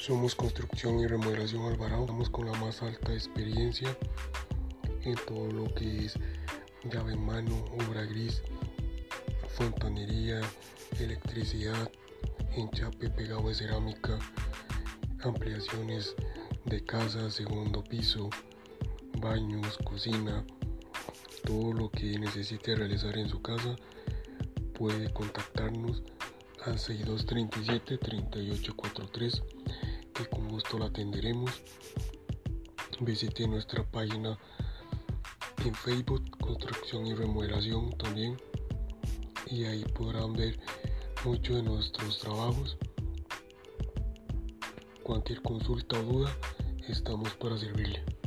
Somos Construcción y Remodelación Alvarado. Estamos con la más alta experiencia en todo lo que es llave en mano, obra gris, fontanería, electricidad, enchape pegado de cerámica, ampliaciones de casa, segundo piso, baños, cocina, todo lo que necesite realizar en su casa puede contactarnos al 6237 3843 con gusto la atenderemos. Visite nuestra página en Facebook construcción y remodelación también y ahí podrán ver muchos de nuestros trabajos. Cualquier consulta o duda estamos para servirle